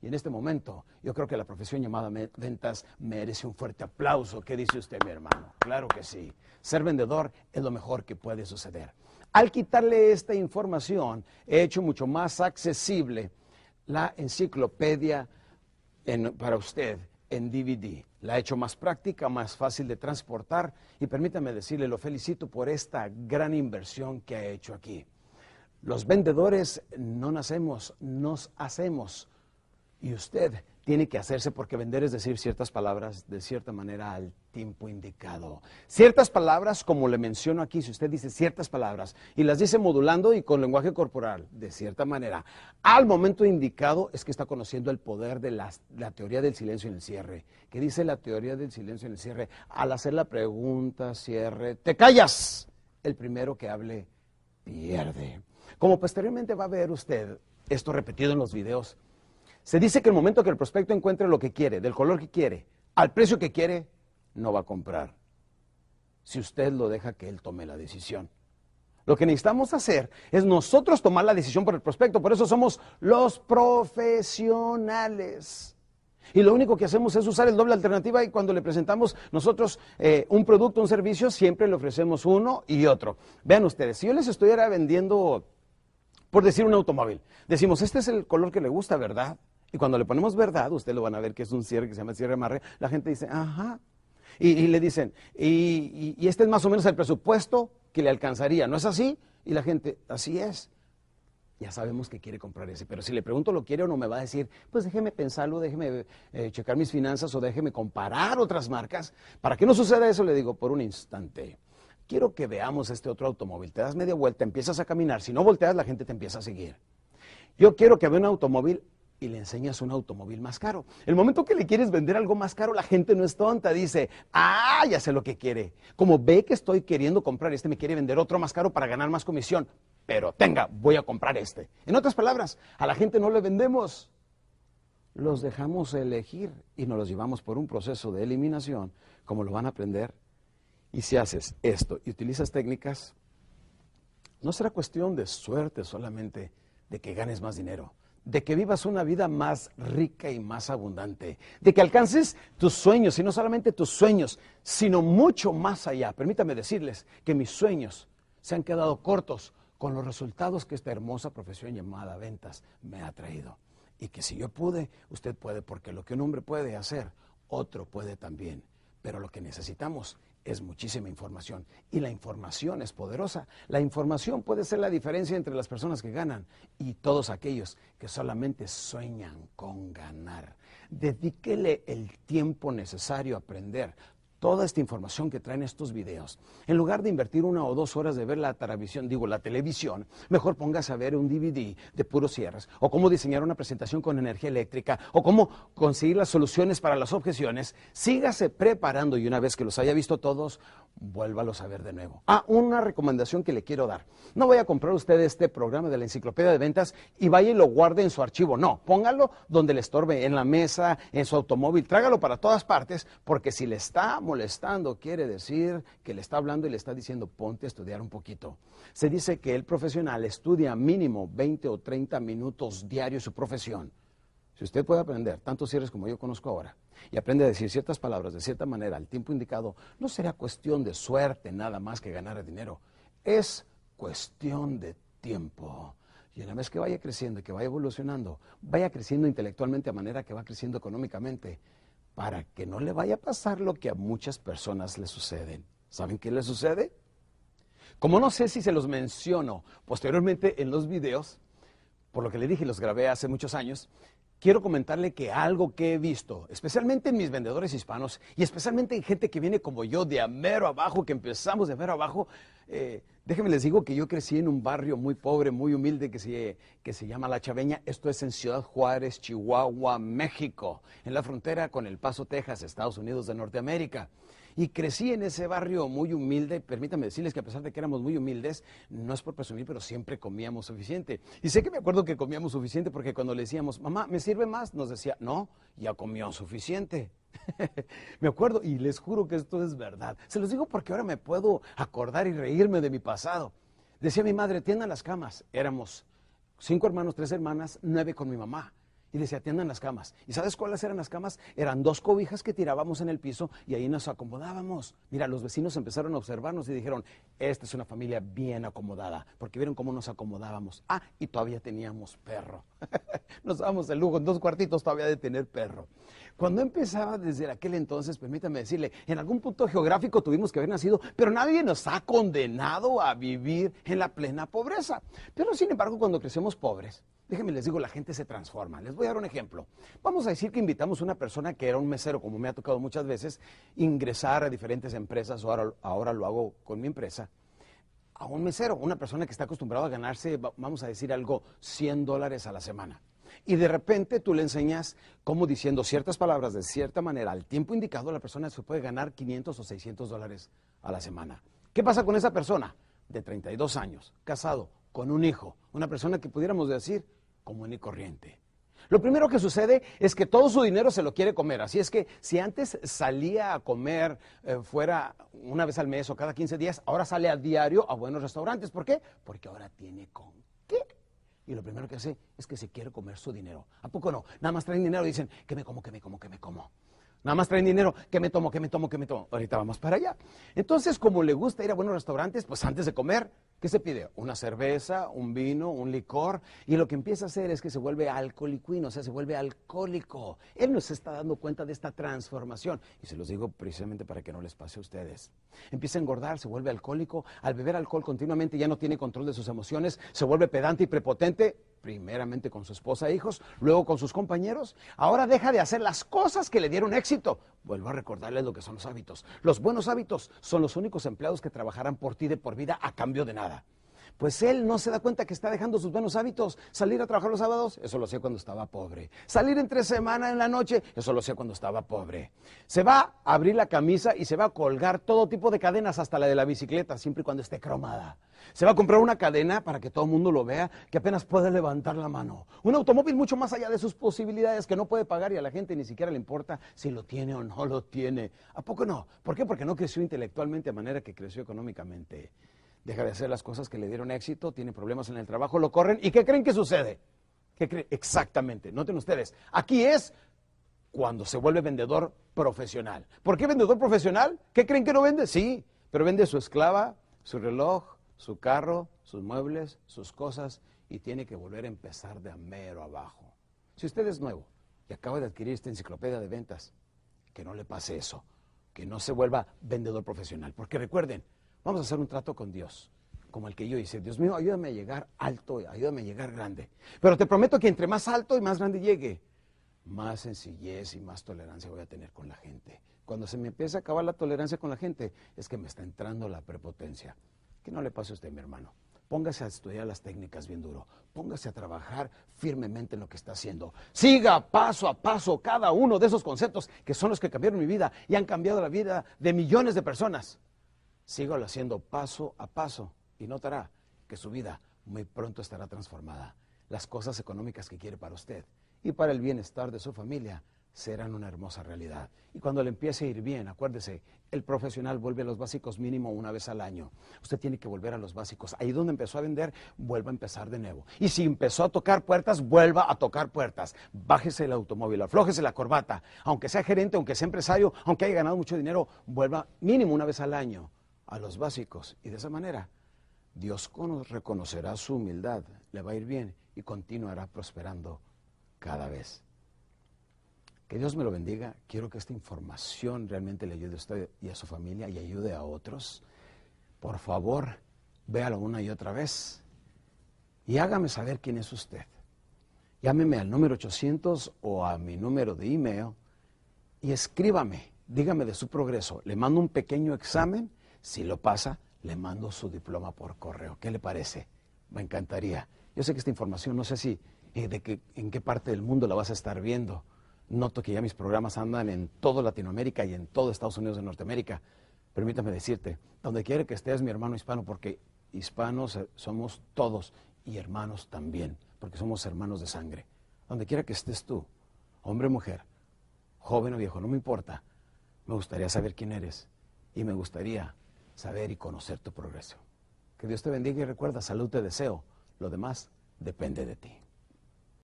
Y en este momento, yo creo que la profesión llamada ventas merece un fuerte aplauso. ¿Qué dice usted, mi hermano? Claro que sí. Ser vendedor es lo mejor que puede suceder. Al quitarle esta información, he hecho mucho más accesible la enciclopedia para usted en DVD. La he hecho más práctica, más fácil de transportar y permítame decirle, lo felicito por esta gran inversión que ha hecho aquí. Los vendedores no nacemos, nos hacemos. Y usted tiene que hacerse porque vender es decir ciertas palabras de cierta manera al tiempo indicado. Ciertas palabras, como le menciono aquí, si usted dice ciertas palabras y las dice modulando y con lenguaje corporal, de cierta manera, al momento indicado es que está conociendo el poder de la, la teoría del silencio en el cierre. ¿Qué dice la teoría del silencio en el cierre? Al hacer la pregunta, cierre, te callas. El primero que hable pierde. Como posteriormente va a ver usted esto repetido en los videos, se dice que el momento que el prospecto encuentre lo que quiere, del color que quiere, al precio que quiere, no va a comprar. Si usted lo deja que él tome la decisión. Lo que necesitamos hacer es nosotros tomar la decisión por el prospecto. Por eso somos los profesionales. Y lo único que hacemos es usar el doble alternativa y cuando le presentamos nosotros eh, un producto, un servicio, siempre le ofrecemos uno y otro. Vean ustedes, si yo les estuviera vendiendo, por decir un automóvil, decimos, este es el color que le gusta, ¿verdad? Y cuando le ponemos verdad, ustedes lo van a ver que es un cierre que se llama cierre amarre, la gente dice, ajá. Y, le dicen, y, este es más o menos el presupuesto que le alcanzaría, ¿no es así? Y la gente, así es. Ya sabemos que quiere comprar ese, pero si le pregunto lo quiere o no, me va a decir, pues déjeme pensarlo, déjeme eh, checar mis finanzas o déjeme comparar otras marcas. Para que no suceda eso, le digo, por un instante, quiero que veamos este otro automóvil. Te das media vuelta, empiezas a caminar, si no volteas, la gente te empieza a seguir. Yo quiero que vea un automóvil y le enseñas un automóvil más caro. El momento que le quieres vender algo más caro, la gente no es tonta, dice, ah, ya sé lo que quiere. Como ve que estoy queriendo comprar este, me quiere vender otro más caro para ganar más comisión. Pero tenga, voy a comprar este. En otras palabras, a la gente no le vendemos. Los dejamos elegir y nos los llevamos por un proceso de eliminación, como lo van a aprender. Y si haces esto y utilizas técnicas, no será cuestión de suerte solamente de que ganes más dinero de que vivas una vida más rica y más abundante, de que alcances tus sueños, y no solamente tus sueños, sino mucho más allá. Permítame decirles que mis sueños se han quedado cortos con los resultados que esta hermosa profesión llamada ventas me ha traído. Y que si yo pude, usted puede, porque lo que un hombre puede hacer, otro puede también. Pero lo que necesitamos es muchísima información y la información es poderosa. La información puede ser la diferencia entre las personas que ganan y todos aquellos que solamente sueñan con ganar. Dedíquele el tiempo necesario a aprender toda esta información que traen estos videos. En lugar de invertir una o dos horas de ver la televisión, digo la televisión, mejor póngase a ver un DVD de puros cierres, o cómo diseñar una presentación con energía eléctrica, o cómo conseguir las soluciones para las objeciones. Sígase preparando y una vez que los haya visto todos, vuélvalos a ver de nuevo. Ah, una recomendación que le quiero dar. No voy a comprar usted este programa de la enciclopedia de ventas y vaya y lo guarde en su archivo. No, póngalo donde le estorbe, en la mesa, en su automóvil, trágalo para todas partes, porque si le está molestando, quiere decir que le está hablando y le está diciendo, ponte a estudiar un poquito. Se dice que el profesional estudia mínimo 20 o 30 minutos diarios su profesión. Si usted puede aprender tantos cierres como yo conozco ahora y aprende a decir ciertas palabras de cierta manera al tiempo indicado, no será cuestión de suerte nada más que ganar dinero. Es cuestión de tiempo. Y una vez que vaya creciendo y que vaya evolucionando, vaya creciendo intelectualmente a manera que va creciendo económicamente, para que no le vaya a pasar lo que a muchas personas le suceden. ¿Saben qué le sucede? Como no sé si se los menciono posteriormente en los videos, por lo que le dije, los grabé hace muchos años, quiero comentarle que algo que he visto, especialmente en mis vendedores hispanos y especialmente en gente que viene como yo de amero abajo, que empezamos de amero abajo, eh, déjenme les digo que yo crecí en un barrio muy pobre, muy humilde que se, que se llama La Chaveña. Esto es en Ciudad Juárez, Chihuahua, México, en la frontera con El Paso, Texas, Estados Unidos de Norteamérica. Y crecí en ese barrio muy humilde. Permítame decirles que a pesar de que éramos muy humildes, no es por presumir, pero siempre comíamos suficiente. Y sé que me acuerdo que comíamos suficiente porque cuando le decíamos, mamá, ¿me sirve más? Nos decía, no, ya comió suficiente. me acuerdo y les juro que esto es verdad. Se los digo porque ahora me puedo acordar y reírme de mi pasado. Decía mi madre, tiendan las camas. Éramos cinco hermanos, tres hermanas, nueve con mi mamá. y les atiendan las camas. ¿Y sabes cuáles eran las camas? Eran dos cobijas que tirábamos en el piso y ahí nos acomodábamos. Mira, los vecinos empezaron a observarnos y dijeron, esta es una familia bien acomodada, porque vieron cómo nos acomodábamos. Ah, y todavía teníamos perro. nos dábamos el lujo en dos cuartitos todavía de tener perro. Cuando empezaba desde aquel entonces, permítame decirle, en algún punto geográfico tuvimos que haber nacido, pero nadie nos ha condenado a vivir en la plena pobreza. Pero sin embargo, cuando crecemos pobres, déjenme les digo, la gente se transforma. Les voy a dar un ejemplo. Vamos a decir que invitamos a una persona que era un mesero, como me ha tocado muchas veces, ingresar a diferentes empresas, o ahora, lo hago con mi empresa a un mesero, una persona que está acostumbrada a ganarse, vamos a decir algo, 100 dólares a la semana. Y de repente tú le enseñas cómo diciendo ciertas palabras de cierta manera al tiempo indicado, la persona se puede ganar 500 o 600 dólares a la semana. ¿Qué pasa con esa persona? De 32 años, casado, con un hijo, una persona que pudiéramos decir común y corriente. Lo primero que sucede es que todo su dinero se lo quiere comer. Así es que si antes salía a comer eh, fuera una vez al mes o cada 15 días, ahora sale a diario a buenos restaurantes. ¿Por qué? Porque ahora tiene con. Y lo primero que hace es que se quiere comer su dinero. ¿A poco no? Nada más traen dinero y dicen, que me como, que me como, que me como. Nada más traen dinero, que me tomo, que me tomo, que me tomo. Ahorita vamos para allá. Entonces, como le gusta ir a buenos restaurantes, pues antes de comer, ¿qué se pide? Una cerveza, un vino, un licor. Y lo que empieza a hacer es que se vuelve alcoholicuino, o sea, se vuelve alcohólico. Él no se está dando cuenta de esta transformación. Y se los digo precisamente para que no les pase a ustedes. Empieza a engordar, se vuelve alcohólico. Al beber alcohol continuamente ya no tiene control de sus emociones, se vuelve pedante y prepotente primeramente con su esposa e hijos, luego con sus compañeros. Ahora deja de hacer las cosas que le dieron éxito. Vuelvo a recordarles lo que son los hábitos. Los buenos hábitos son los únicos empleados que trabajarán por ti de por vida a cambio de nada. Pues él no se da cuenta que está dejando sus buenos hábitos. Salir a trabajar los sábados, eso lo hacía cuando estaba pobre. Salir entre semana en la noche, eso lo hacía cuando estaba pobre. Se va a abrir la camisa y se va a colgar todo tipo de cadenas, hasta la de la bicicleta, siempre y cuando esté cromada. Se va a comprar una cadena para que todo el mundo lo vea, que apenas puede levantar la mano. Un automóvil mucho más allá de sus posibilidades que no puede pagar y a la gente ni siquiera le importa si lo tiene o no lo tiene. ¿A poco no? ¿Por qué? Porque no creció intelectualmente de manera que creció económicamente deja de hacer las cosas que le dieron éxito, tiene problemas en el trabajo, lo corren. ¿Y qué creen que sucede? ¿Qué creen? Exactamente, noten ustedes, aquí es cuando se vuelve vendedor profesional. ¿Por qué vendedor profesional? ¿Qué creen que no vende? Sí, pero vende su esclava, su reloj, su carro, sus muebles, sus cosas y tiene que volver a empezar de mero abajo. Si usted es nuevo y acaba de adquirir esta enciclopedia de ventas, que no le pase eso, que no se vuelva vendedor profesional. Porque recuerden, Vamos a hacer un trato con Dios, como el que yo hice. Dios mío, ayúdame a llegar alto, ayúdame a llegar grande. Pero te prometo que entre más alto y más grande llegue, más sencillez y más tolerancia voy a tener con la gente. Cuando se me empieza a acabar la tolerancia con la gente, es que me está entrando la prepotencia. Que no le pase a usted, mi hermano. Póngase a estudiar las técnicas bien duro. Póngase a trabajar firmemente en lo que está haciendo. Siga paso a paso cada uno de esos conceptos que son los que cambiaron mi vida y han cambiado la vida de millones de personas. Sígalo haciendo paso a paso y notará que su vida muy pronto estará transformada. Las cosas económicas que quiere para usted y para el bienestar de su familia serán una hermosa realidad. Y cuando le empiece a ir bien, acuérdese, el profesional vuelve a los básicos mínimo una vez al año. Usted tiene que volver a los básicos. Ahí donde empezó a vender, vuelva a empezar de nuevo. Y si empezó a tocar puertas, vuelva a tocar puertas. Bájese el automóvil, aflójese la corbata. Aunque sea gerente, aunque sea empresario, aunque haya ganado mucho dinero, vuelva mínimo una vez al año a los básicos. Y de esa manera, Dios reconocerá su humildad, le va a ir bien y continuará prosperando cada vez. Que Dios me lo bendiga. Quiero que esta información realmente le ayude a usted y a su familia y ayude a otros. Por favor, véalo una y otra vez y hágame saber quién es usted. Llámeme al número 800 o a mi número de email y escríbame, dígame de su progreso. Le mando un pequeño examen si lo pasa, le mando su diploma por correo. ¿Qué le parece? Me encantaría. Yo sé que esta información, no sé si eh, de que, en qué parte del mundo la vas a estar viendo. Noto que ya mis programas andan en toda Latinoamérica y en todo Estados Unidos de Norteamérica. Permítame decirte, donde quiera que estés, mi hermano hispano, porque hispanos eh, somos todos y hermanos también, porque somos hermanos de sangre. Donde quiera que estés tú, hombre o mujer, joven o viejo, no me importa. Me gustaría saber quién eres y me gustaría saber y conocer tu progreso. Que Dios te bendiga y recuerda, salud te deseo. Lo demás depende de ti.